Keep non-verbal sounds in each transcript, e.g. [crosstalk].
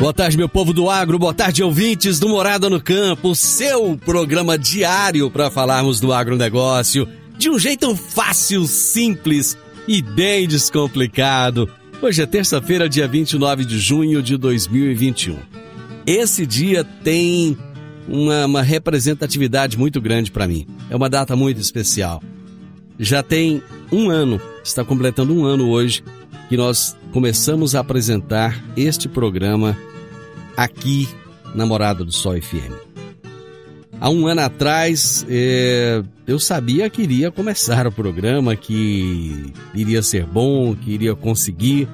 Boa tarde, meu povo do agro, boa tarde, ouvintes do Morada no Campo, seu programa diário para falarmos do agronegócio de um jeito fácil, simples e bem descomplicado. Hoje é terça-feira, dia 29 de junho de 2021. Esse dia tem uma, uma representatividade muito grande para mim. É uma data muito especial. Já tem um ano, está completando um ano hoje, que nós começamos a apresentar este programa aqui na Morada do Sol FM. Há um ano atrás, é, eu sabia que iria começar o programa, que iria ser bom, que iria conseguir,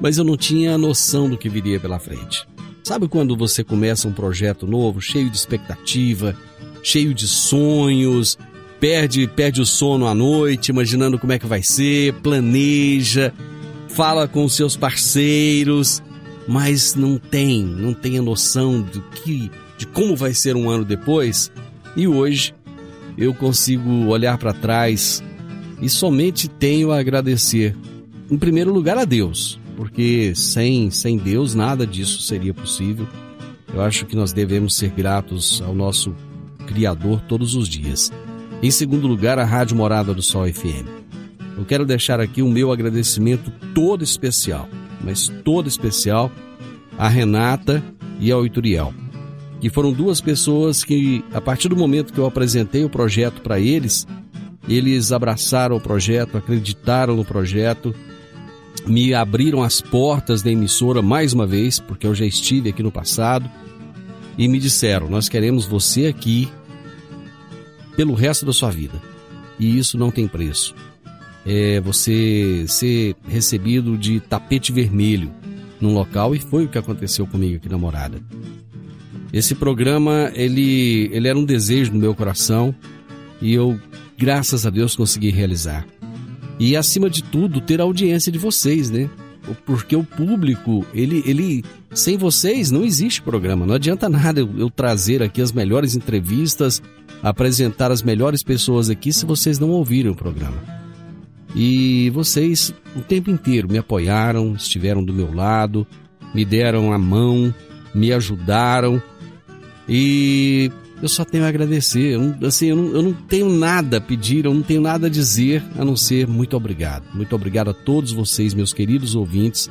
mas eu não tinha noção do que viria pela frente. Sabe quando você começa um projeto novo, cheio de expectativa, cheio de sonhos, perde, perde o sono à noite, imaginando como é que vai ser, planeja, fala com seus parceiros, mas não tem, não tem a noção do que, de como vai ser um ano depois. E hoje eu consigo olhar para trás e somente tenho a agradecer, em primeiro lugar, a Deus, porque sem, sem Deus nada disso seria possível. Eu acho que nós devemos ser gratos ao nosso Criador todos os dias. Em segundo lugar, a Rádio Morada do Sol FM. Eu quero deixar aqui o meu agradecimento todo especial mas todo especial, a Renata e ao Ituriel, que foram duas pessoas que, a partir do momento que eu apresentei o projeto para eles, eles abraçaram o projeto, acreditaram no projeto, me abriram as portas da emissora mais uma vez, porque eu já estive aqui no passado, e me disseram: Nós queremos você aqui pelo resto da sua vida. E isso não tem preço é, você ser recebido de tapete vermelho num local e foi o que aconteceu comigo aqui na Morada. Esse programa, ele, ele era um desejo no meu coração e eu, graças a Deus, consegui realizar. E acima de tudo, ter a audiência de vocês, né? Porque o público, ele, ele sem vocês não existe programa. Não adianta nada eu, eu trazer aqui as melhores entrevistas, apresentar as melhores pessoas aqui se vocês não ouvirem o programa. E vocês o tempo inteiro me apoiaram, estiveram do meu lado, me deram a mão, me ajudaram. E eu só tenho a agradecer. Eu não, assim, eu não, eu não tenho nada a pedir, eu não tenho nada a dizer a não ser muito obrigado. Muito obrigado a todos vocês, meus queridos ouvintes.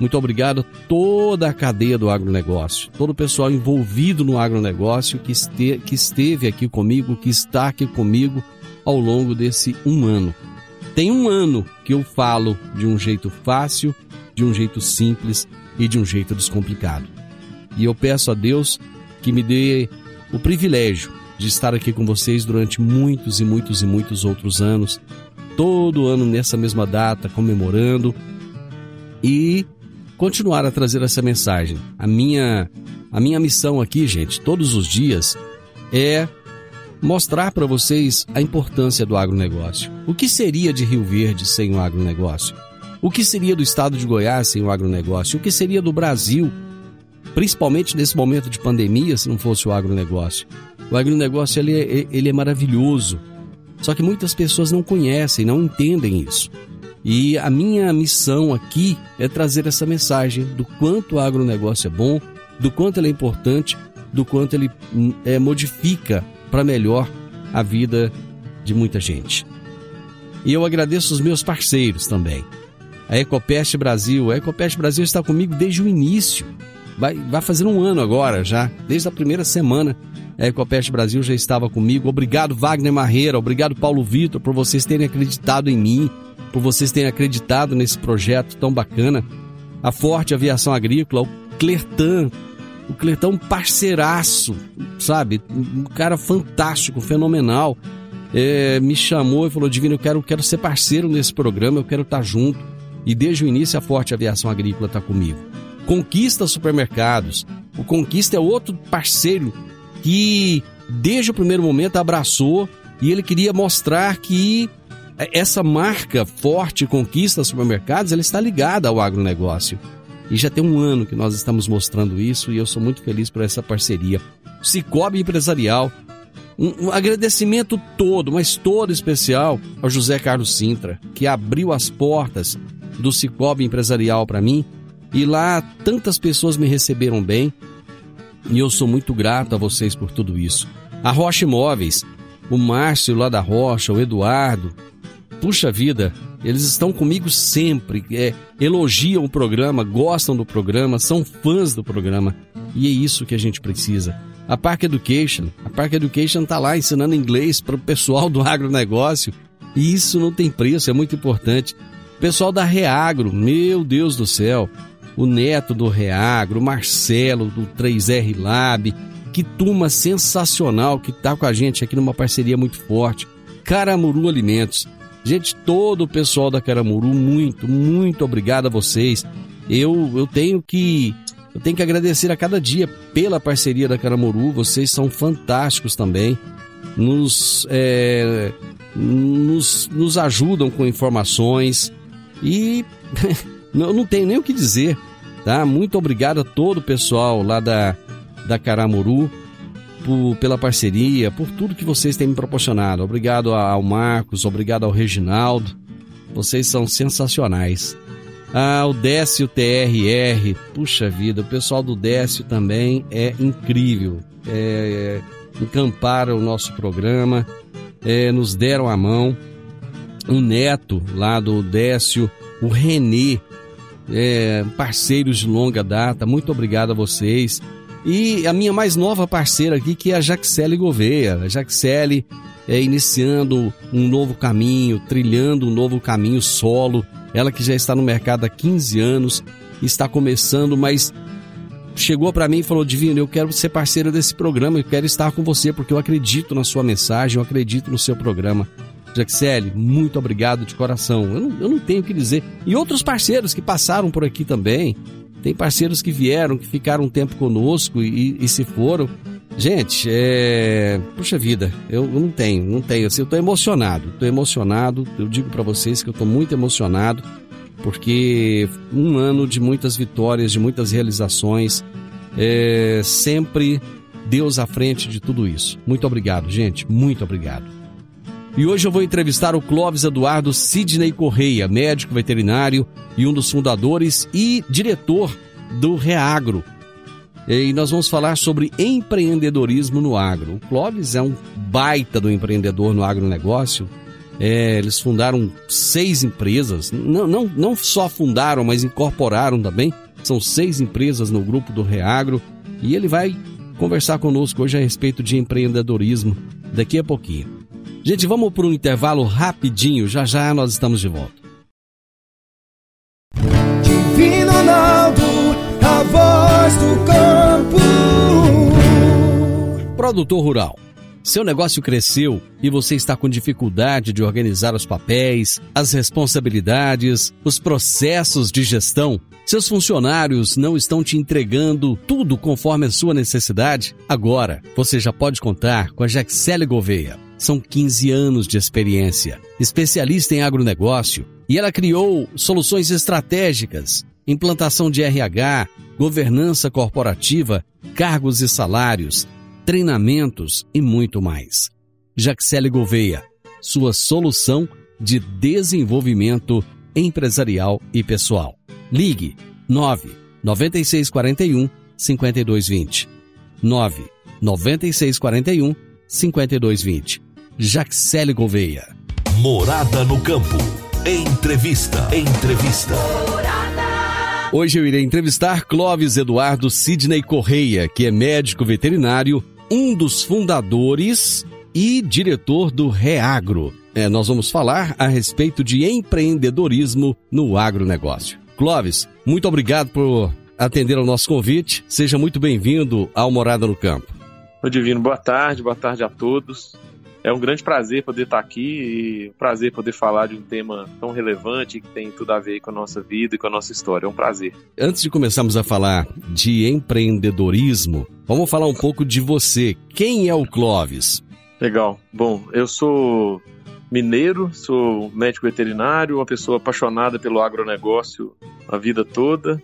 Muito obrigado a toda a cadeia do agronegócio, todo o pessoal envolvido no agronegócio que, este, que esteve aqui comigo, que está aqui comigo ao longo desse um ano. Tem um ano que eu falo de um jeito fácil, de um jeito simples e de um jeito descomplicado. E eu peço a Deus que me dê o privilégio de estar aqui com vocês durante muitos e muitos e muitos outros anos, todo ano nessa mesma data, comemorando e continuar a trazer essa mensagem. A minha a minha missão aqui, gente, todos os dias é mostrar para vocês a importância do agronegócio. O que seria de Rio Verde sem o agronegócio? O que seria do estado de Goiás sem o agronegócio? O que seria do Brasil principalmente nesse momento de pandemia, se não fosse o agronegócio. O agronegócio ele é, ele é maravilhoso, só que muitas pessoas não conhecem, não entendem isso. E a minha missão aqui é trazer essa mensagem do quanto o agronegócio é bom, do quanto ele é importante, do quanto ele hum, é, modifica para melhor a vida de muita gente. E eu agradeço os meus parceiros também. A Ecopest Brasil. A Ecopest Brasil está comigo desde o início. Vai, vai fazer um ano agora já, desde a primeira semana. A Ecopest Brasil já estava comigo. Obrigado, Wagner Marreira. Obrigado, Paulo Vitor, por vocês terem acreditado em mim, por vocês terem acreditado nesse projeto tão bacana. A Forte Aviação Agrícola, o Clertan, o Clertão um parceiraço, sabe? Um cara fantástico, fenomenal. É, me chamou e falou: Divino, eu quero, quero ser parceiro nesse programa, eu quero estar junto. E desde o início a Forte Aviação Agrícola está comigo. Conquista Supermercados. O Conquista é outro parceiro que desde o primeiro momento abraçou e ele queria mostrar que essa marca forte Conquista Supermercados ela está ligada ao agronegócio. E já tem um ano que nós estamos mostrando isso e eu sou muito feliz por essa parceria. Cicobi Empresarial, um, um, agradecimento todo, mas todo especial ao José Carlos Sintra, que abriu as portas do Cicobi Empresarial para mim e lá tantas pessoas me receberam bem e eu sou muito grato a vocês por tudo isso. A Rocha Imóveis, o Márcio lá da Rocha, o Eduardo, puxa vida, eles estão comigo sempre, é, elogiam o programa, gostam do programa, são fãs do programa. E é isso que a gente precisa. A Park Education, a Park Education está lá ensinando inglês para o pessoal do agronegócio. E isso não tem preço, é muito importante. O pessoal da Reagro, meu Deus do céu. O Neto do Reagro, o Marcelo do 3R Lab. Que turma sensacional que está com a gente aqui numa parceria muito forte. Caramuru Alimentos. Gente, todo o pessoal da Caramuru, muito, muito obrigado a vocês. Eu, eu tenho que eu tenho que agradecer a cada dia pela parceria da Caramuru. Vocês são fantásticos também. Nos, é, nos, nos ajudam com informações e [laughs] eu não tenho nem o que dizer. Tá? Muito obrigado a todo o pessoal lá da, da Caramuru por, pela parceria, por tudo que vocês têm me proporcionado. Obrigado ao Marcos, obrigado ao Reginaldo. Vocês são sensacionais. Ah, o Décio TRR, puxa vida, o pessoal do Décio também é incrível. É, encamparam o nosso programa, é, nos deram a mão. O Neto, lá do Décio, o Renê, é, parceiros de longa data, muito obrigado a vocês. E a minha mais nova parceira aqui, que é a Jaxele Gouveia. A Jaxele é iniciando um novo caminho, trilhando um novo caminho solo. Ela que já está no mercado há 15 anos, está começando, mas chegou para mim e falou: Divino, eu quero ser parceira desse programa, eu quero estar com você porque eu acredito na sua mensagem, eu acredito no seu programa. Jaxele, muito obrigado de coração. Eu não, eu não tenho o que dizer. E outros parceiros que passaram por aqui também, tem parceiros que vieram, que ficaram um tempo conosco e, e se foram. Gente, é. Puxa vida, eu não tenho, não tenho. Assim, eu tô emocionado, tô emocionado. Eu digo para vocês que eu tô muito emocionado, porque um ano de muitas vitórias, de muitas realizações, é sempre Deus à frente de tudo isso. Muito obrigado, gente, muito obrigado. E hoje eu vou entrevistar o Clóvis Eduardo Sidney Correia, médico veterinário e um dos fundadores e diretor do Reagro. E nós vamos falar sobre empreendedorismo no agro. O Clóvis é um baita do empreendedor no agronegócio. É, eles fundaram seis empresas, não, não, não só fundaram, mas incorporaram também. São seis empresas no grupo do Reagro. E ele vai conversar conosco hoje a respeito de empreendedorismo daqui a pouquinho. Gente, vamos para um intervalo rapidinho, já já nós estamos de volta. Divino Ronaldo, a voz do campo. Produtor Rural. Seu negócio cresceu e você está com dificuldade de organizar os papéis, as responsabilidades, os processos de gestão? Seus funcionários não estão te entregando tudo conforme a sua necessidade? Agora, você já pode contar com a Jaxele Gouveia. São 15 anos de experiência, especialista em agronegócio, e ela criou soluções estratégicas, implantação de RH, governança corporativa, cargos e salários, treinamentos e muito mais. Jaxele Gouveia, sua solução de desenvolvimento empresarial e pessoal. Ligue 9 9641 5220. 9 9641 5220. Jaxele Gouveia. Morada no campo. Entrevista. Entrevista. Hoje eu irei entrevistar Clóvis Eduardo Sidney Correia, que é médico veterinário, um dos fundadores e diretor do Reagro. É, nós vamos falar a respeito de empreendedorismo no agronegócio. Clóvis, muito obrigado por atender ao nosso convite. Seja muito bem-vindo ao Morada no Campo. Divino, boa tarde, boa tarde a todos. É um grande prazer poder estar aqui e um prazer poder falar de um tema tão relevante que tem tudo a ver com a nossa vida e com a nossa história. É um prazer. Antes de começarmos a falar de empreendedorismo, vamos falar um pouco de você. Quem é o Clóvis? Legal. Bom, eu sou mineiro, sou médico veterinário, uma pessoa apaixonada pelo agronegócio a vida toda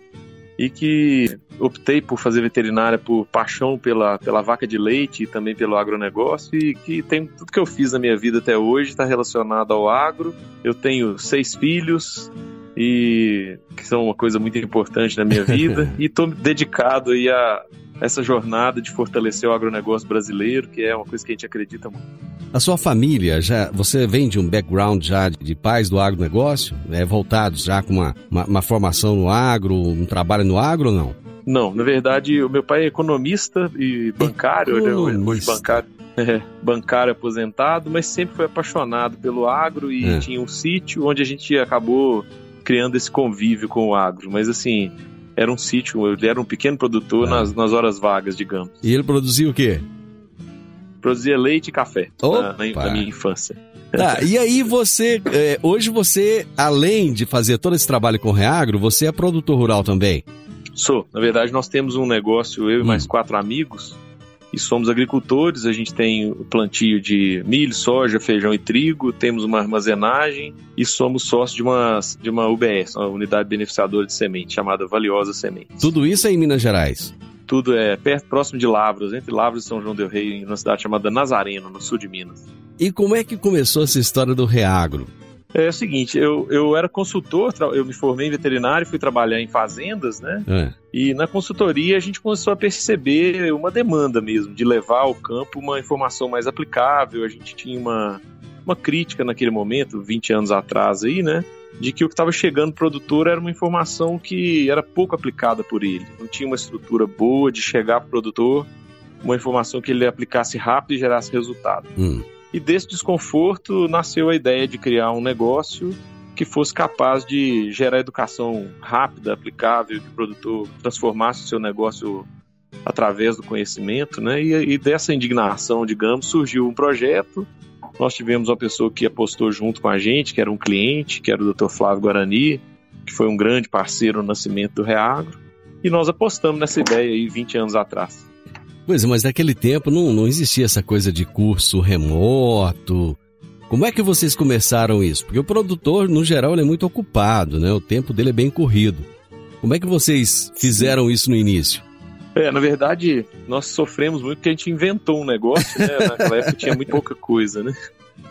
e que optei por fazer veterinária por paixão pela, pela vaca de leite e também pelo agronegócio e que tem tudo que eu fiz na minha vida até hoje está relacionado ao agro. Eu tenho seis filhos e que são uma coisa muito importante na minha vida [laughs] e estou dedicado aí a essa jornada de fortalecer o agronegócio brasileiro, que é uma coisa que a gente acredita muito. A sua família, já você vem de um background já de pais do agronegócio, é, voltados já com uma, uma, uma formação no agro, um trabalho no agro ou não? Não, na verdade, o meu pai é economista e bancário, Economista. ele é hoje bancário, é, bancário aposentado, mas sempre foi apaixonado pelo agro e É. tinha um sítio onde a gente acabou criando esse convívio com o agro. Mas assim, era um sítio, ele era um pequeno produtor É. nas, nas horas vagas, digamos. E ele produzia o quê? Produzia leite e café na, na minha infância. Tá, e aí você, é, hoje você, além de fazer todo esse trabalho com o Reagro, você é produtor rural também. Sou. Na verdade, nós temos um negócio, eu e Hum. mais quatro amigos, e somos agricultores. A gente tem plantio de milho, soja, feijão e trigo, temos uma armazenagem e somos sócios de uma, de uma UBS, uma unidade beneficiadora de semente, chamada Valiosa Semente. Tudo isso é em Minas Gerais. Tudo é perto, próximo de Lavras, entre Lavras e São João del Rei, em uma cidade chamada Nazareno, no sul de Minas. E como é que começou essa história do Reagro? É o seguinte, eu, eu era consultor, eu me formei em veterinário, fui trabalhar em fazendas, né? É, E na consultoria a gente começou a perceber uma demanda mesmo, de levar ao campo uma informação mais aplicável. A gente tinha uma, uma crítica naquele momento, 20 anos atrás aí, né? De que o que estava chegando produtor era uma informação que era pouco aplicada por ele. Não tinha uma estrutura boa de chegar para o produtor, uma informação que ele aplicasse rápido e gerasse resultado. hum, E desse desconforto nasceu a ideia de criar um negócio que fosse capaz de gerar educação rápida, aplicável, que o produtor transformasse o seu negócio através do conhecimento, né? E, e dessa indignação, digamos, surgiu um projeto. Nós tivemos uma pessoa que apostou junto com a gente, que era um cliente, que era o Dr. Flávio Guarani, que foi um grande parceiro no nascimento do Reagro. E nós apostamos nessa ideia aí 20 anos atrás. Pois é, mas naquele tempo não, não existia essa coisa de curso remoto. Como é que vocês começaram isso? Porque o produtor, no geral, ele é muito ocupado, né? O tempo dele é bem corrido. Como é que vocês fizeram isso no início? É, na verdade, nós sofremos muito porque a gente inventou um negócio, né? [laughs] Naquela época tinha muito pouca coisa, né?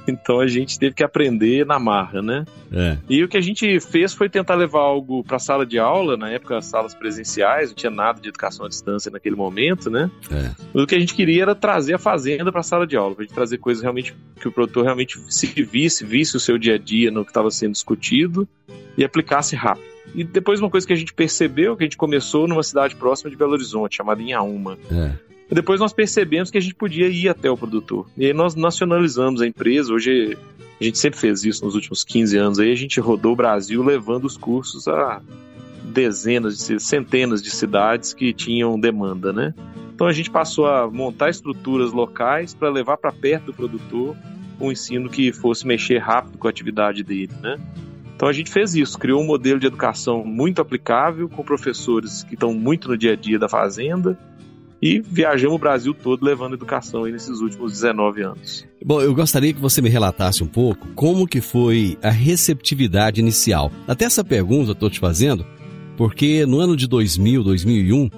Então a gente teve que aprender na marra, né? É. E o que a gente fez foi tentar levar algo para a sala de aula, na época as salas presenciais, não tinha nada de educação à distância naquele momento, né? É. Mas o que a gente queria era trazer a fazenda para a sala de aula, para trazer coisas realmente que o produtor realmente se visse, visse o seu dia a dia no que estava sendo discutido e aplicasse rápido. E depois uma coisa que a gente percebeu, que a gente começou numa cidade próxima de Belo Horizonte, chamada Inhaúma. É. Depois nós percebemos que a gente podia ir até o produtor. E aí nós nacionalizamos a empresa. Hoje a gente sempre fez isso nos últimos 15 anos. Aí a gente rodou o Brasil levando os cursos a dezenas, de, centenas de cidades que tinham demanda, né? Então a gente passou a montar estruturas locais para levar para perto do produtor um ensino que fosse mexer rápido com a atividade dele, né? Então a gente fez isso, criou um modelo de educação muito aplicável, com professores que estão muito no dia a dia da fazenda, e viajamos o Brasil todo levando educação aí nesses últimos 19 anos. Bom, eu gostaria que você me relatasse um pouco como que foi a receptividade inicial. Até essa pergunta eu estou te fazendo porque no ano de 2000, 2001,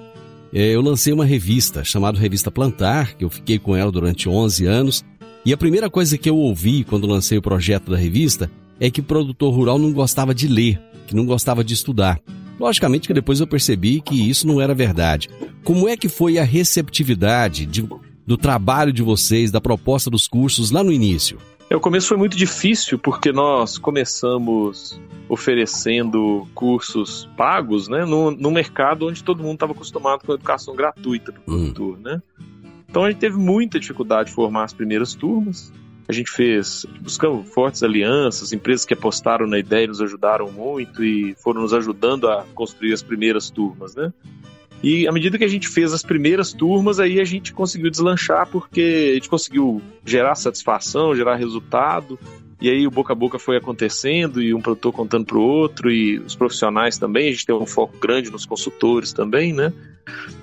é, eu lancei uma revista chamada Revista Plantar, que eu fiquei com ela durante 11 anos. E a primeira coisa que eu ouvi quando lancei o projeto da revista é que o produtor rural não gostava de ler, que não gostava de estudar. Logicamente que depois eu percebi que isso não era verdade. Como é que foi a receptividade de, do trabalho de vocês, da proposta dos cursos lá no início? É, o começo foi muito difícil porque nós começamos oferecendo cursos pagos, né, no, no mercado onde todo mundo estava acostumado com a educação gratuita para o hum. né? Então a gente teve muita dificuldade de formar as primeiras turmas. A gente fez, buscamos fortes alianças, empresas que apostaram na ideia e nos ajudaram muito e foram nos ajudando a construir as primeiras turmas, né? E à medida que a gente fez as primeiras turmas, aí a gente conseguiu deslanchar porque a gente conseguiu gerar satisfação, gerar resultado. E aí o boca a boca foi acontecendo e um produtor contando para o outro e os profissionais também. A gente tem um foco grande nos consultores também, né?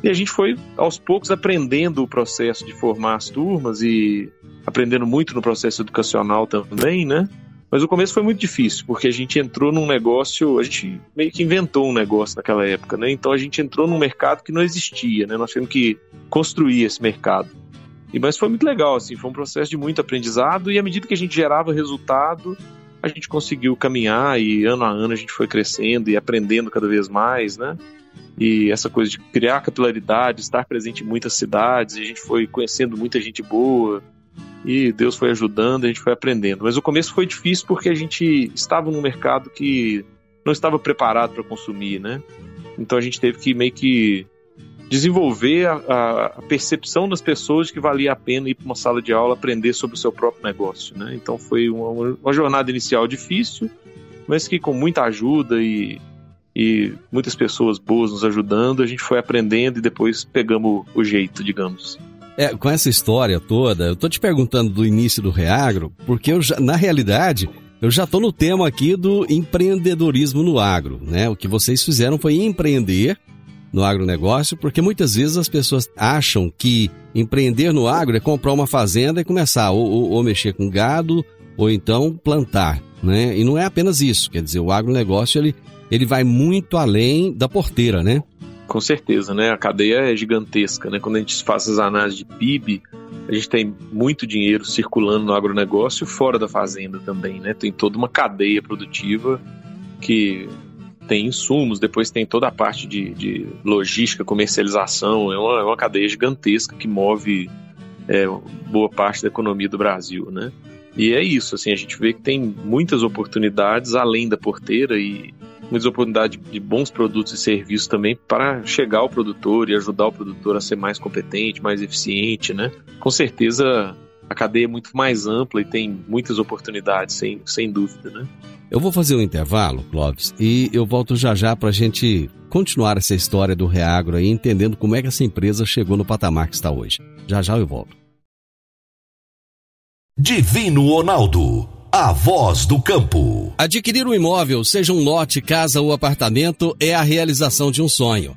E a gente foi aos poucos aprendendo o processo de formar as turmas e aprendendo muito no processo educacional também, né? Mas o começo foi muito difícil, porque a gente entrou num negócio, a gente meio que inventou um negócio naquela época, né? Então a gente entrou num mercado que não existia, né? Nós tivemos que construir esse mercado. E, mas foi muito legal, assim, foi um processo de muito aprendizado e à medida que a gente gerava resultado, a gente conseguiu caminhar e ano a ano a gente foi crescendo e aprendendo cada vez mais, né? E essa coisa de criar capilaridade, estar presente em muitas cidades, a gente foi conhecendo muita gente boa, e Deus foi ajudando, a gente foi aprendendo. Mas o começo foi difícil porque a gente estava num mercado que não estava preparado para consumir, né? Então a gente teve que meio que desenvolver a, a, percepção das pessoas de que valia a pena ir para uma sala de aula aprender sobre o seu próprio negócio, né? Então foi uma, uma jornada inicial difícil, mas que com muita ajuda e, e muitas pessoas boas nos ajudando, a gente foi aprendendo e depois pegamos o jeito, digamos. É, com essa história toda, eu tô te perguntando do início do Reagro, porque eu já, na realidade, eu já tô no tema aqui do empreendedorismo no agro, né? O que vocês fizeram foi empreender no agronegócio, porque muitas vezes as pessoas acham que empreender no agro é comprar uma fazenda e começar ou, ou, ou mexer com gado ou então plantar, né? E não é apenas isso, quer dizer, o agronegócio ele, ele vai muito além da porteira, né? Com certeza, né? A cadeia é gigantesca, né? Quando a gente faz as análises de PIB, a gente tem muito dinheiro circulando no agronegócio fora da fazenda também, né? Tem toda uma cadeia produtiva que tem insumos, depois tem toda a parte de, de logística, comercialização, é uma, é uma cadeia gigantesca que move é, boa parte da economia do Brasil, né? E é isso, assim, a gente vê que tem muitas oportunidades além da porteira e muitas oportunidades de bons produtos e serviços também para chegar ao produtor e ajudar o produtor a ser mais competente, mais eficiente, né? Com certeza a cadeia é muito mais ampla e tem muitas oportunidades, sem, sem dúvida, né? Eu vou fazer um intervalo, Clóvis, e eu volto já já para a gente continuar essa história do Reagro aí, entendendo como é que essa empresa chegou no patamar que está hoje. Já já eu volto. Divino Ronaldo a voz do campo. Adquirir um imóvel, seja um lote, casa ou apartamento, é a realização de um sonho.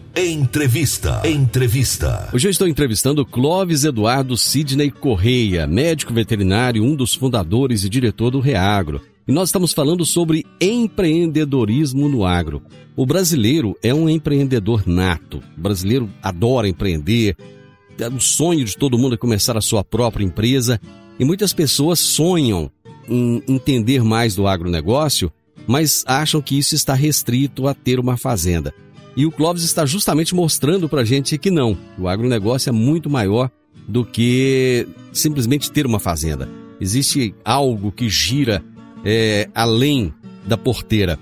Entrevista. Entrevista. Hoje eu estou entrevistando Clóvis Eduardo Sidney Correia, médico veterinário, um dos fundadores e diretor do Reagro. E nós estamos falando sobre empreendedorismo no agro. O brasileiro é um empreendedor nato. O brasileiro adora empreender, é o sonho de todo mundo é começar a sua própria empresa e muitas pessoas sonham em entender mais do agronegócio, mas acham que isso está restrito a ter uma fazenda. E o Clóvis está justamente mostrando para a gente que não, o agronegócio é muito maior do que simplesmente ter uma fazenda. Existe algo que gira é, além da porteira.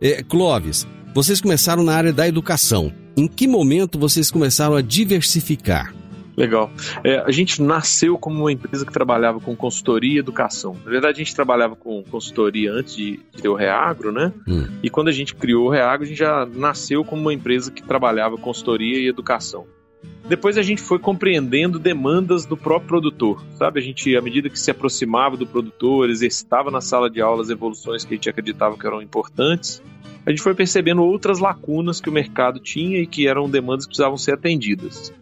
É, Clóvis, vocês começaram na área da educação. Em que momento vocês começaram a diversificar? Legal. É, a gente nasceu como uma empresa que trabalhava com consultoria e educação. Na verdade, a gente trabalhava com consultoria antes de, ter o Reagro, né? Hum. E quando a gente criou o Reagro, a gente já nasceu como uma empresa que trabalhava consultoria e educação. Depois a gente foi compreendendo demandas do próprio produtor, sabe? A gente, à medida que se aproximava do produtor, exercitava na sala de aula as evoluções que a gente acreditava que eram importantes, a gente foi percebendo outras lacunas que o mercado tinha e que eram demandas que precisavam ser atendidas.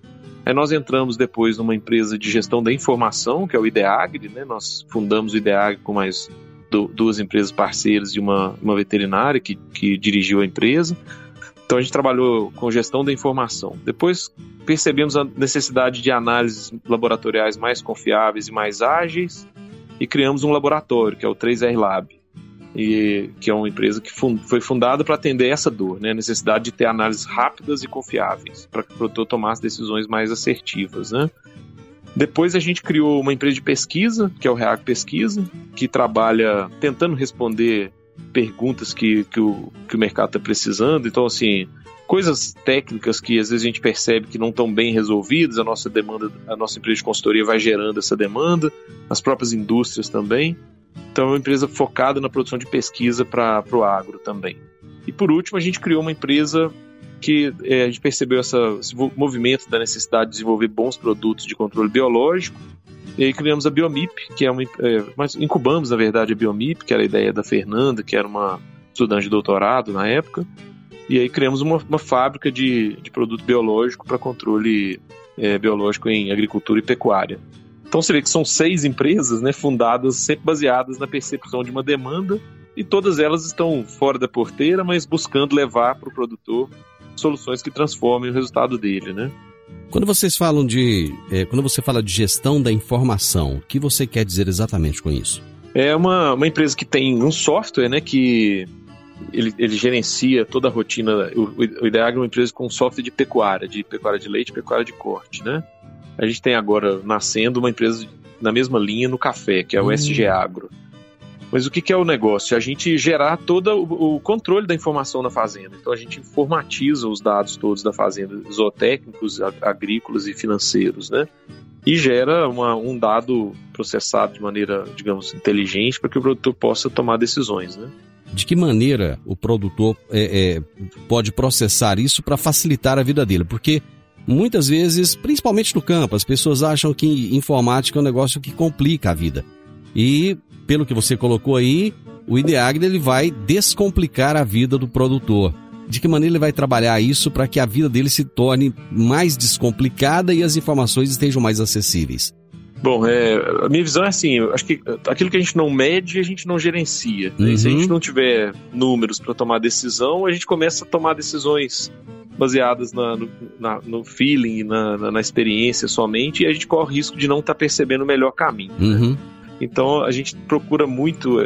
Aí nós entramos depois numa empresa de gestão da informação, que é o IDEAGRE, né? Nós fundamos o IDEAGRE com mais duas empresas parceiras e uma, uma veterinária que, que dirigiu a empresa. Então a gente trabalhou com gestão da informação. Depois percebemos a necessidade de análises laboratoriais mais confiáveis e mais ágeis e criamos um laboratório, que é o 3R Lab, e, que é uma empresa que fund, foi fundada para atender essa dor, né? a necessidade de ter análises rápidas e confiáveis para que o produtor tomasse decisões mais assertivas. Né? Depois a gente criou uma empresa de pesquisa, que é o React Pesquisa, que trabalha tentando responder perguntas que, que, o, que o mercado está precisando. Então, assim, coisas técnicas que às vezes a gente percebe que não estão bem resolvidas, a nossa demanda, a nossa empresa de consultoria vai gerando essa demanda, as próprias indústrias também. Então, é uma empresa focada na produção de pesquisa para o agro também. E por último, a gente criou uma empresa que é, a gente percebeu essa, esse movimento da necessidade de desenvolver bons produtos de controle biológico e aí criamos a Biomip, que é uma. É, mas incubamos, na verdade, a Biomip, que era a ideia da Fernanda, que era uma estudante de doutorado na época. E aí criamos uma, uma fábrica de, de produto biológico para controle é, biológico em agricultura e pecuária. Então você vê que são seis empresas né, fundadas, sempre baseadas na percepção de uma demanda, e todas elas estão fora da porteira, mas buscando levar para o produtor soluções que transformem o resultado dele. Né? Quando vocês falam de. É, quando você fala de gestão da informação, o que você quer dizer exatamente com isso? É uma, uma empresa que tem um software, né, que ele, ele gerencia toda a rotina. O, o é uma empresa com software de pecuária, de pecuária de leite, pecuária de corte, né? A gente tem agora nascendo uma empresa na mesma linha no café, que é o hum. SG Agro. Mas o que, que é o negócio? A gente gerar todo o, o, controle da informação na fazenda. Então a gente informatiza os dados todos da fazenda, zootécnicos, agrícolas e financeiros, né? E gera uma, um dado processado de maneira, digamos, inteligente para que o produtor possa tomar decisões, né? De que maneira o produtor é, é, pode processar isso para facilitar a vida dele? Porque muitas vezes, principalmente no campo, as pessoas acham que informática é um negócio que complica a vida. E pelo que você colocou aí, o Ideagri ele vai descomplicar a vida do produtor. De que maneira ele vai trabalhar isso para que a vida dele se torne mais descomplicada e as informações estejam mais acessíveis? Bom, é, a minha visão é assim, acho que aquilo que a gente não mede, a gente não gerencia. Né? Uhum. Se a gente não tiver números para tomar decisão, a gente começa a tomar decisões baseadas na, no, na, no feeling, na, na, na, experiência somente, e a gente corre o risco de não estar tá percebendo o melhor caminho. Né? Uhum. Né? Então a gente procura muito.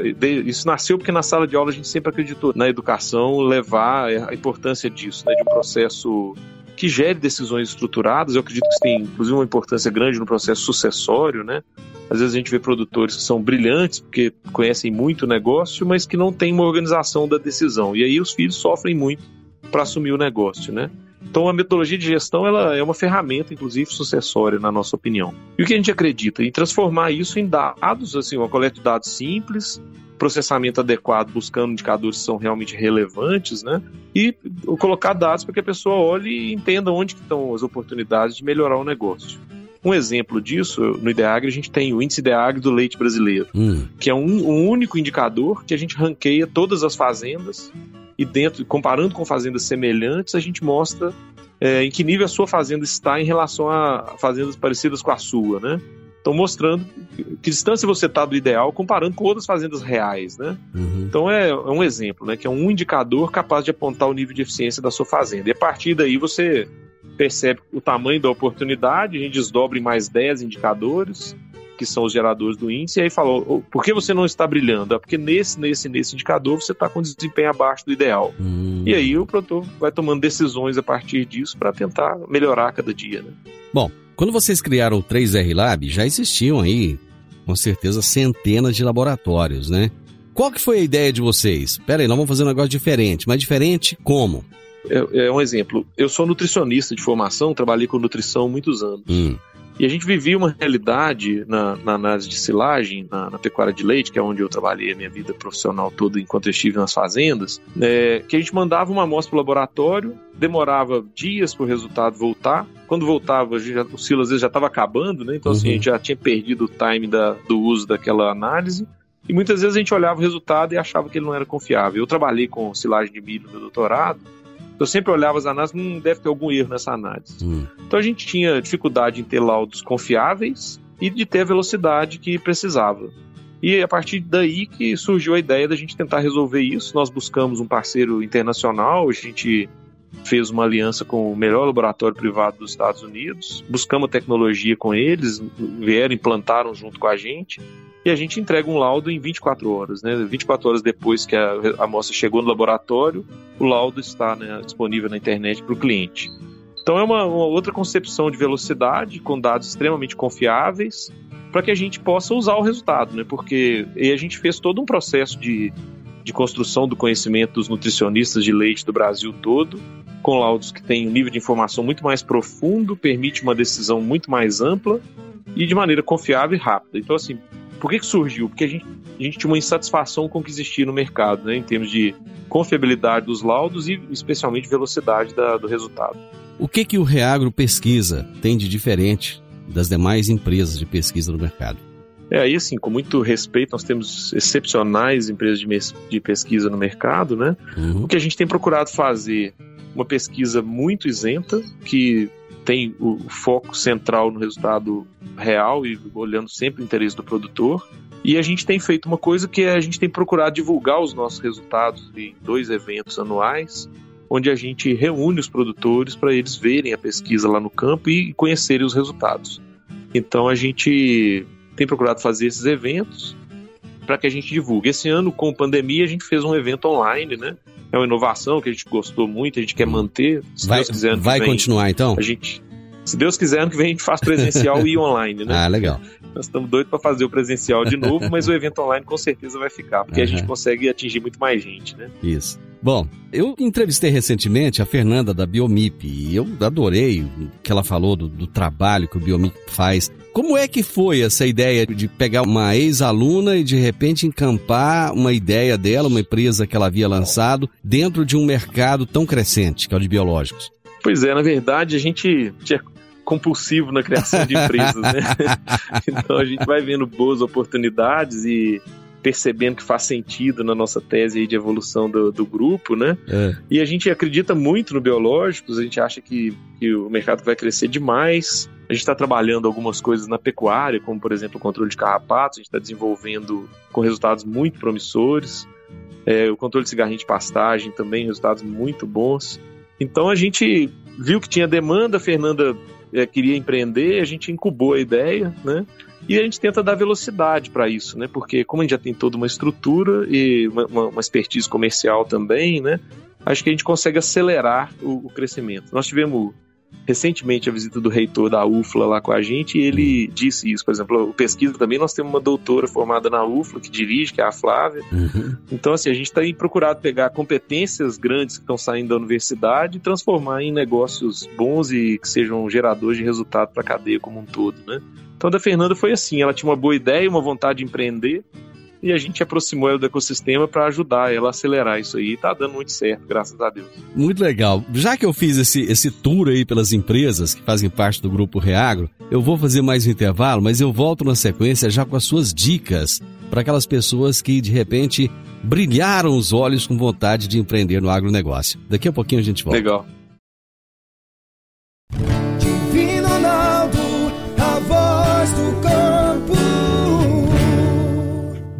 Isso nasceu porque na sala de aula a gente sempre acreditou na educação levar a importância disso, né, de um processo que gere decisões estruturadas. Eu acredito que isso tem, inclusive, uma importância grande no processo sucessório, né? Às vezes a gente vê produtores que são brilhantes porque conhecem muito o negócio, mas que não têm uma organização da decisão. E aí os filhos sofrem muito para assumir o negócio, né? Então a metodologia de gestão ela é uma ferramenta, inclusive sucessória, na nossa opinião. E o que a gente acredita? Em transformar isso em dados, assim, uma coleta de dados simples, processamento adequado, buscando indicadores que são realmente relevantes, né? E colocar dados para que a pessoa olhe e entenda onde estão as oportunidades de melhorar o negócio. Um exemplo disso, no IDEAGRE, a gente tem o índice IDEAGRE do leite brasileiro, hum. que é um, um único indicador que a gente ranqueia todas as fazendas e dentro, comparando com fazendas semelhantes, a gente mostra é, em que nível a sua fazenda está em relação a fazendas parecidas com a sua, né? Então, mostrando que distância você está do ideal comparando com outras fazendas reais, né? Uhum. Então, é, é, um exemplo, né? Que é um indicador capaz de apontar o nível de eficiência da sua fazenda. E a partir daí você percebe o tamanho da oportunidade, a gente desdobra em mais 10 indicadores, que são os geradores do índice, e aí falou, por que você não está brilhando? É porque nesse, nesse, nesse indicador você está com desempenho abaixo do ideal. Hum. E aí o produtor vai tomando decisões a partir disso para tentar melhorar cada dia. Né? Bom, quando vocês criaram o 3R Lab, já existiam aí, com certeza, centenas de laboratórios, né? Qual que foi a ideia de vocês? Pera aí, nós vamos fazer um negócio diferente, mas diferente como? É, é um exemplo. Eu sou nutricionista de formação, trabalhei com nutrição muitos anos. Hum. E a gente vivia uma realidade na, na análise de silagem, na, na, pecuária de leite, que é onde eu trabalhei a minha vida profissional toda enquanto eu estive nas fazendas, é, que a gente mandava uma amostra para o laboratório, demorava dias para o resultado voltar. Quando voltava, já, o silo às vezes já estava acabando, né? Então uhum. assim, a gente já tinha perdido o time da, do uso daquela análise. E muitas vezes a gente olhava o resultado e achava que ele não era confiável. Eu trabalhei com silagem de milho no doutorado, eu sempre olhava as análises, não deve ter algum erro nessa análise. Hum. Então a gente tinha dificuldade em ter laudos confiáveis e de ter a velocidade que precisava. E a partir daí que surgiu a ideia da gente tentar resolver isso. Nós buscamos um parceiro internacional, a gente fez uma aliança com o melhor laboratório privado dos Estados Unidos, buscamos tecnologia com eles, vieram, implantaram junto com a gente e a gente entrega um laudo em 24 horas. Né? 24 horas depois que a amostra chegou no laboratório, o laudo está né, disponível na internet para o cliente. Então é uma, uma, outra concepção de velocidade, com dados extremamente confiáveis, para que a gente possa usar o resultado, né? Porque a gente fez todo um processo de, de construção do conhecimento dos nutricionistas de leite do Brasil todo, com laudos que têm um nível de informação muito mais profundo, permite uma decisão muito mais ampla e de maneira confiável e rápida. Então, assim, por que, que surgiu? Porque a gente, a gente tinha uma insatisfação com o que existia no mercado, né, em termos de confiabilidade dos laudos e especialmente velocidade da, do resultado. O que, que o Reagro pesquisa tem de diferente das demais empresas de pesquisa no mercado? É, aí assim, com muito respeito, nós temos excepcionais empresas de, de pesquisa no mercado, né? Uhum. O que a gente tem procurado fazer, uma pesquisa muito isenta, que tem o foco central no resultado real e olhando sempre o interesse do produtor. E a gente tem feito uma coisa que a gente tem procurado divulgar os nossos resultados em dois eventos anuais, onde a gente reúne os produtores para eles verem a pesquisa lá no campo e conhecerem os resultados. Então a gente tem procurado fazer esses eventos para que a gente divulgue. Esse ano, com pandemia, a gente fez um evento online, né? É uma inovação que a gente gostou muito, a gente quer manter. Se vai, Deus quiser, vai vem, continuar então? A gente, se Deus quiser, ano que vem a gente faz presencial e online, né? Ah, legal. Nós estamos doidos para fazer o presencial de novo, mas o evento online com certeza vai ficar, porque uhum. a gente consegue atingir muito mais gente, né? Isso. Bom, eu entrevistei recentemente a Fernanda da Biomip e eu adorei o que ela falou do, do trabalho que o Biomip faz. Como é que foi essa ideia de pegar uma ex-aluna e de repente encampar uma ideia dela, uma empresa que ela havia lançado, dentro de um mercado tão crescente, que é o de biológicos? Pois é, na verdade a gente tinha compulsivo na criação de empresas, né? [laughs] então a gente vai vendo boas oportunidades e percebendo que faz sentido na nossa tese de evolução do, do grupo, né? É. E a gente acredita muito no biológicos, a gente acha que, que o mercado vai crescer demais. A gente está trabalhando algumas coisas na pecuária, como por exemplo o controle de carrapatos, a gente está desenvolvendo com resultados muito promissores. É, o controle de cigarrinho de pastagem também, resultados muito bons. Então a gente viu que tinha demanda, a Fernanda é, queria empreender, a gente incubou a ideia, né? E a gente tenta dar velocidade para isso, né? Porque como a gente já tem toda uma estrutura e uma, uma, expertise comercial também, né? Acho que a gente consegue acelerar o, o crescimento. Nós tivemos recentemente a visita do reitor da UFLA lá com a gente e ele disse isso. Por exemplo, o pesquisa também, nós temos uma doutora formada na UFLA que dirige, que é a Flávia. Uhum. Então, assim, a gente tem procurado pegar competências grandes que estão saindo da universidade e transformar em negócios bons e que sejam geradores de resultado para a cadeia como um todo, né? Então, da Fernanda foi assim: ela tinha uma boa ideia, uma vontade de empreender, e a gente aproximou ela do ecossistema para ajudar ela a acelerar isso aí. E tá dando muito certo, graças a Deus. Muito legal. Já que eu fiz esse, esse tour aí pelas empresas que fazem parte do grupo Reagro, eu vou fazer mais um intervalo, mas eu volto na sequência já com as suas dicas para aquelas pessoas que de repente brilharam os olhos com vontade de empreender no agronegócio. Daqui a pouquinho a gente volta. Legal.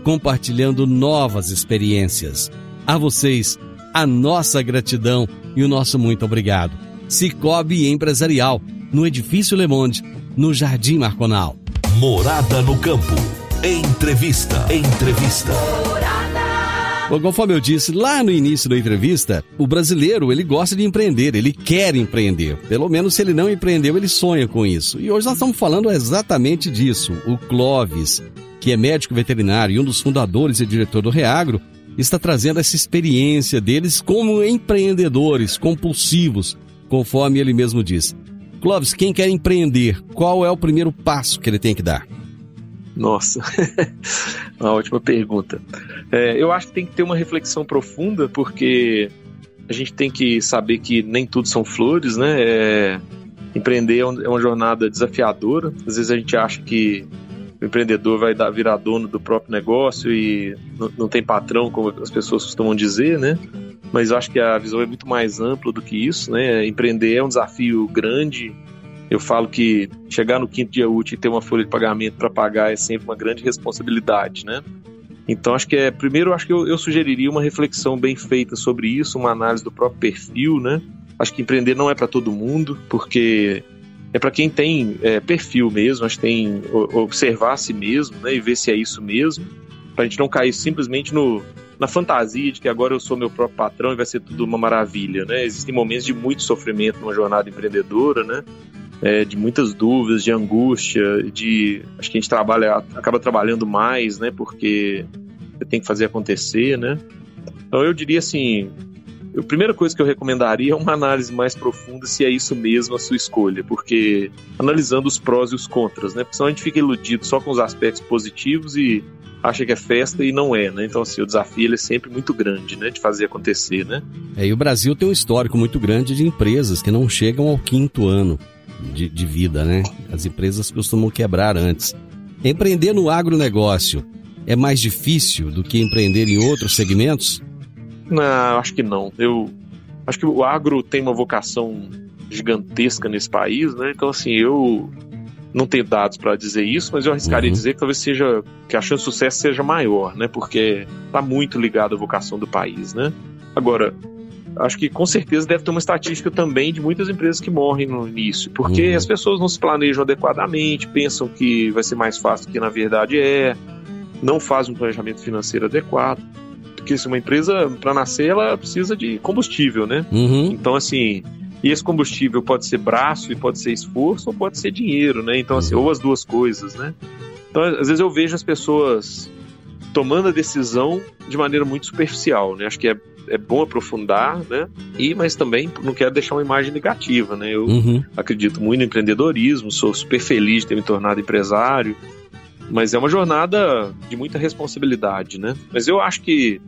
compartilhando novas experiências. A vocês, a nossa gratidão e o nosso muito obrigado. Cicobi Empresarial, no Edifício Le Monde, no Jardim Marconal. Morada no campo. Entrevista. Entrevista. Bom, conforme eu disse lá no início da entrevista, o brasileiro ele gosta de empreender, ele quer empreender. Pelo menos se ele não empreendeu, ele sonha com isso. E hoje nós estamos falando exatamente disso. O Clóvis, que é médico veterinário e um dos fundadores e diretor do Reagro, está trazendo essa experiência deles como empreendedores compulsivos, conforme ele mesmo diz. Clóvis, quem quer empreender, qual é o primeiro passo que ele tem que dar? Nossa, [laughs] uma ótima pergunta. É, eu acho que tem que ter uma reflexão profunda, porque a gente tem que saber que nem tudo são flores, né? É, empreender é, é uma jornada desafiadora. Às vezes a gente acha que o empreendedor vai dar, virar dono do próprio negócio e não, tem patrão, como as pessoas costumam dizer, né? Mas eu acho que a visão é muito mais ampla do que isso, né? Empreender é um desafio grande. Eu falo que chegar no quinto dia útil e ter uma folha de pagamento para pagar é sempre uma grande responsabilidade, né? Então acho que é primeiro acho que eu, eu, sugeriria uma reflexão bem feita sobre isso, uma análise do próprio perfil, né? Acho que empreender não é para todo mundo, porque é para quem tem é, perfil mesmo, acho que tem observar a si mesmo, né? E ver se é isso mesmo, para a gente não cair simplesmente no na fantasia de que agora eu sou meu próprio patrão e vai ser tudo uma maravilha, né? Existem momentos de muito sofrimento numa jornada empreendedora, né? É, de muitas dúvidas, de angústia, de acho que a gente trabalha, acaba trabalhando mais, né? Porque tem que fazer acontecer, né? Então eu diria assim, a primeira coisa que eu recomendaria é uma análise mais profunda se é isso mesmo a sua escolha, porque analisando os prós e os contras, né? Porque senão a gente fica iludido só com os aspectos positivos e acha que é festa e não é, né? Então, assim, o desafio é sempre muito grande, né? De fazer acontecer, né? É, e o Brasil tem um histórico muito grande de empresas que não chegam ao quinto ano de, de vida, né? As empresas costumam quebrar antes. Empreender no agronegócio é mais difícil do que empreender em outros segmentos? Não, acho que não. Eu acho que o agro tem uma vocação gigantesca nesse país, né? Então, assim, eu não tenho dados para dizer isso, mas eu arriscaria uhum. dizer que talvez seja que a chance de sucesso seja maior, né? Porque está muito ligado à vocação do país, né? Agora, acho que com certeza deve ter uma estatística também de muitas empresas que morrem no início, porque uhum. as pessoas não se planejam adequadamente, pensam que vai ser mais fácil do que na verdade é, não fazem um planejamento financeiro adequado. Porque se uma empresa, para nascer, ela precisa de combustível, né? Uhum. Então, assim, e esse combustível pode ser braço e pode ser esforço ou pode ser dinheiro, né? Então, assim, ou as duas coisas, né? Então, às vezes eu vejo as pessoas tomando a decisão de maneira muito superficial, né? Acho que é, é bom aprofundar, né? E, mas também não quero deixar uma imagem negativa, né? Eu uhum. acredito muito no empreendedorismo, sou super feliz de ter me tornado empresário, mas é uma jornada de muita responsabilidade, né? Mas eu acho que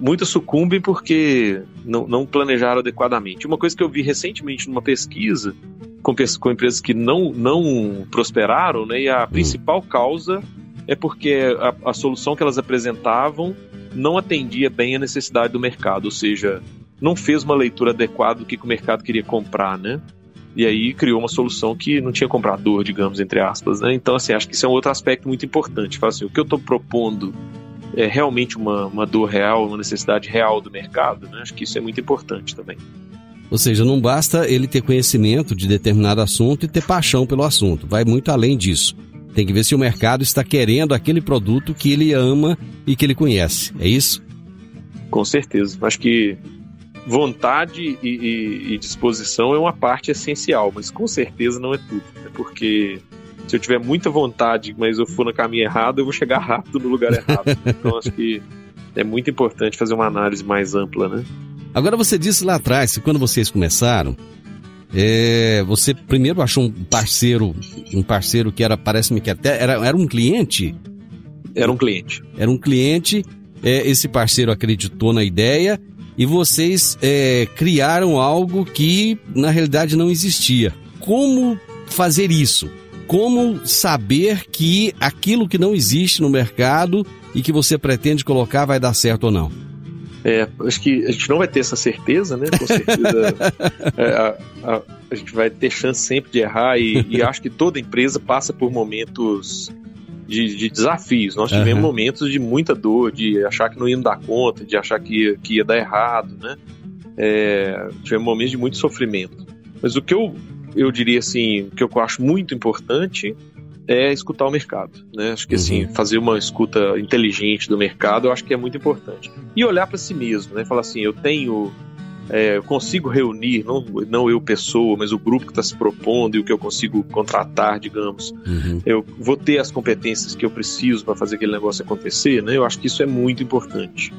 muitas sucumbem porque não, não, planejaram adequadamente. Uma coisa que eu vi recentemente numa pesquisa com, com empresas que não, não prosperaram, né, e a principal causa é porque a, a solução que elas apresentavam não atendia bem a necessidade do mercado, ou seja, não fez uma leitura adequada do que, que o mercado queria comprar, né? E aí criou uma solução que não tinha comprador, digamos, entre aspas, né? Então, assim, acho que isso é um outro aspecto muito importante. Fala assim, o que eu estou propondo é realmente uma, uma dor real, uma necessidade real do mercado, né? Acho que isso é muito importante também. Ou seja, não basta ele ter conhecimento de determinado assunto e ter paixão pelo assunto, vai muito além disso. Tem que ver se o mercado está querendo aquele produto que ele ama e que ele conhece, é isso? Com certeza. Acho que vontade e, e, e disposição é uma parte essencial, mas com certeza não é tudo. Né? Porque se eu tiver muita vontade, mas eu for no caminho errado, eu vou chegar [laughs] rápido no lugar errado. então acho que é muito importante fazer uma análise mais ampla, né? Agora você disse lá atrás que quando vocês começaram, é, você primeiro achou um parceiro, um parceiro que era, parece-me que até era, era um cliente? Era um cliente. Era um cliente, é, esse parceiro acreditou na ideia e vocês é, criaram algo que na realidade não existia. Como fazer isso? como saber que aquilo que não existe no mercado e que você pretende colocar vai dar certo ou não? É, acho que a gente não vai ter essa certeza, né? Com certeza [laughs] é, a, a, a, gente vai ter chance sempre de errar e, e acho que toda empresa passa por momentos de, de desafios. Nós tivemos uhum. momentos de muita dor, de achar que não ia dar conta, de achar que ia, que ia dar errado, né? É, tivemos momentos de muito sofrimento. Mas o que eu eu diria assim, que eu acho muito importante é escutar o mercado, né? Acho que assim, Uhum. fazer uma escuta inteligente do mercado, eu acho que é muito importante. E olhar para si mesmo, né? Falar assim, eu tenho é, eu consigo reunir, não, não eu pessoa, mas o grupo que está se propondo e o que eu consigo contratar, digamos. Uhum. Eu vou ter as competências que eu preciso para fazer aquele negócio acontecer, né? Eu acho que isso é muito importante.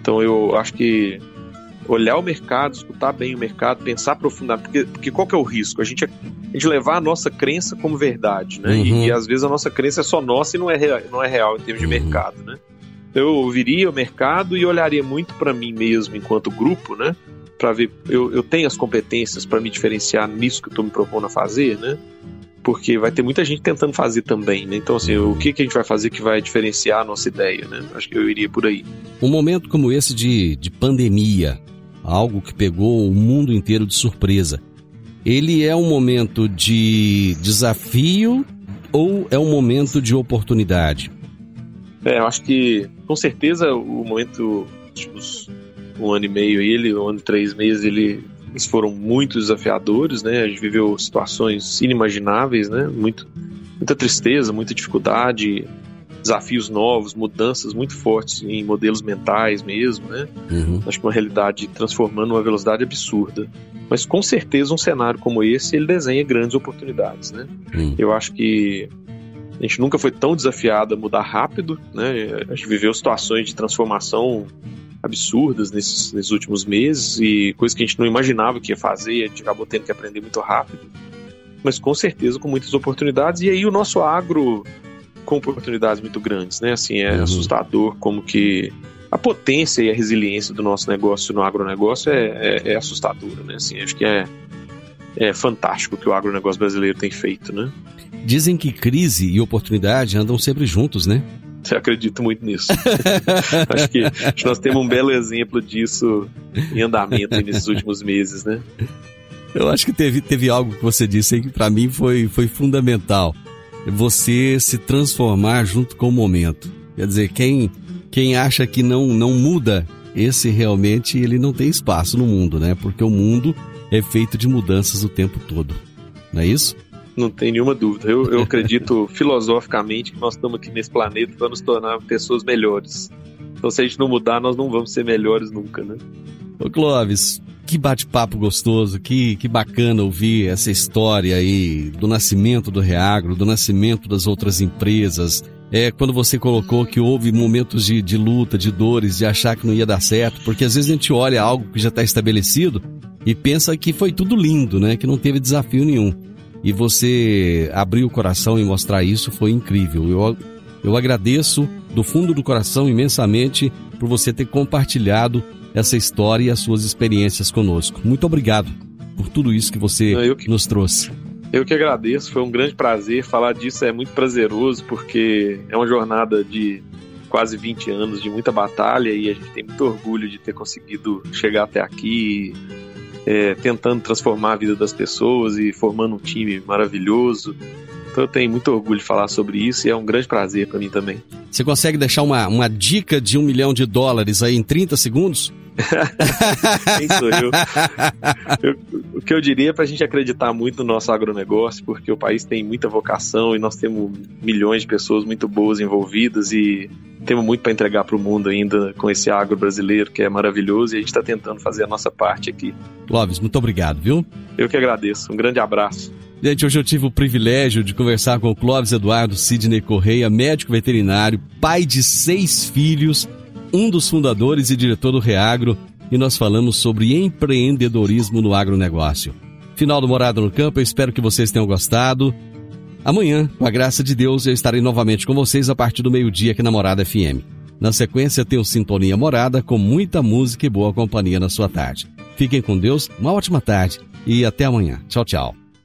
Então eu acho que olhar o mercado, escutar bem o mercado, pensar profundamente, porque, porque qual que é o risco? A gente, a gente levar a nossa crença como verdade, né? E- Uhum. E, às vezes a nossa crença é só nossa e não é real, não é real em termos de Uhum. mercado, né? Então eu ouviria o mercado e olharia muito para mim mesmo enquanto grupo, né? Para ver, eu, eu tenho as competências para me diferenciar nisso que eu estou me propondo a fazer, né? Porque vai ter muita gente tentando fazer também, né? Então, assim, o que, que a gente vai fazer que vai diferenciar a nossa ideia, né? Acho que eu iria por aí. Um momento como esse de, de pandemia, algo que pegou o mundo inteiro de surpresa, ele é um momento de desafio ou é um momento de oportunidade? É, eu acho que, com certeza, o momento, últimos um ano e meio, ele, um ano e três meses, ele, eles foram muito desafiadores, né? A gente viveu situações inimagináveis, né? Muito, muita tristeza, muita dificuldade, desafios novos, mudanças muito fortes em modelos mentais mesmo, né? Uhum. Acho que uma realidade transformando uma velocidade absurda. Mas com certeza um cenário como esse, ele desenha grandes oportunidades, né? Hum. Eu acho que a gente nunca foi tão desafiado a mudar rápido, né? A gente viveu situações de transformação absurdas nesses, nesses últimos meses e coisas que a gente não imaginava que ia fazer, a gente acabou tendo que aprender muito rápido. Mas com certeza com muitas oportunidades e aí o nosso agro com oportunidades muito grandes, né? Assim, é Uhum. assustador como que a potência e a resiliência do nosso negócio no agronegócio é, é, é assustadora, né? Assim, acho que é, é fantástico o que o agronegócio brasileiro tem feito, né? Dizem que crise e oportunidade andam sempre juntos, né? Eu acredito muito nisso. [laughs] acho, que, acho que nós temos um belo exemplo disso em andamento nesses últimos meses, né? Eu acho que teve, teve algo que você disse aí que para mim foi, foi fundamental. Você se transformar junto com o momento. Quer dizer, quem, quem acha que não, não muda, esse realmente ele não tem espaço no mundo, né? Porque o mundo é feito de mudanças o tempo todo. Não é isso? Não tem nenhuma dúvida. Eu, eu [laughs] acredito filosoficamente que nós estamos aqui nesse planeta para nos tornar pessoas melhores. Então, se a gente não mudar, nós não vamos ser melhores nunca, né? Ô Clóvis, que bate-papo gostoso, que, que bacana ouvir essa história aí do nascimento do Reagro, do nascimento das outras empresas. É quando você colocou que houve momentos de, de luta, de dores, de achar que não ia dar certo, porque às vezes a gente olha algo que já está estabelecido e pensa que foi tudo lindo, né? Que não teve desafio nenhum. E você abrir o coração e mostrar isso foi incrível. Eu, eu agradeço do fundo do coração imensamente por você ter compartilhado essa história e as suas experiências conosco. Muito obrigado por tudo isso que você que- nos trouxe. Eu que agradeço, foi um grande prazer. Falar disso é muito prazeroso, porque é uma jornada de quase 20 anos de muita batalha e a gente tem muito orgulho de ter conseguido chegar até aqui, é, tentando transformar a vida das pessoas e formando um time maravilhoso. Então eu tenho muito orgulho de falar sobre isso e é um grande prazer para mim também. Você consegue deixar uma, uma dica de um milhão de dólares aí em 30 segundos? Quem sou eu? Eu- O que eu diria é para a gente acreditar muito no nosso agronegócio, porque o país tem muita vocação e nós temos milhões de pessoas muito boas envolvidas e temos muito para entregar para o mundo ainda com esse agro brasileiro que é maravilhoso e a gente está tentando fazer a nossa parte aqui. Clóvis, muito obrigado, viu? Eu que agradeço. Um grande abraço. Gente, hoje eu tive o privilégio de conversar com o Clóvis Eduardo Sidney Correia, médico veterinário, pai de seis filhos, um dos fundadores e diretor do Reagro, e nós falamos sobre empreendedorismo no agronegócio. Final do Morada no Campo, eu espero que vocês tenham gostado. Amanhã, com a graça de Deus, eu estarei novamente com vocês a partir do meio-dia aqui na Morada FM. Na sequência, tem o Sintonia Morada com muita música e boa companhia na sua tarde. Fiquem com Deus, uma ótima tarde e até amanhã. Tchau, tchau.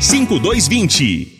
5220.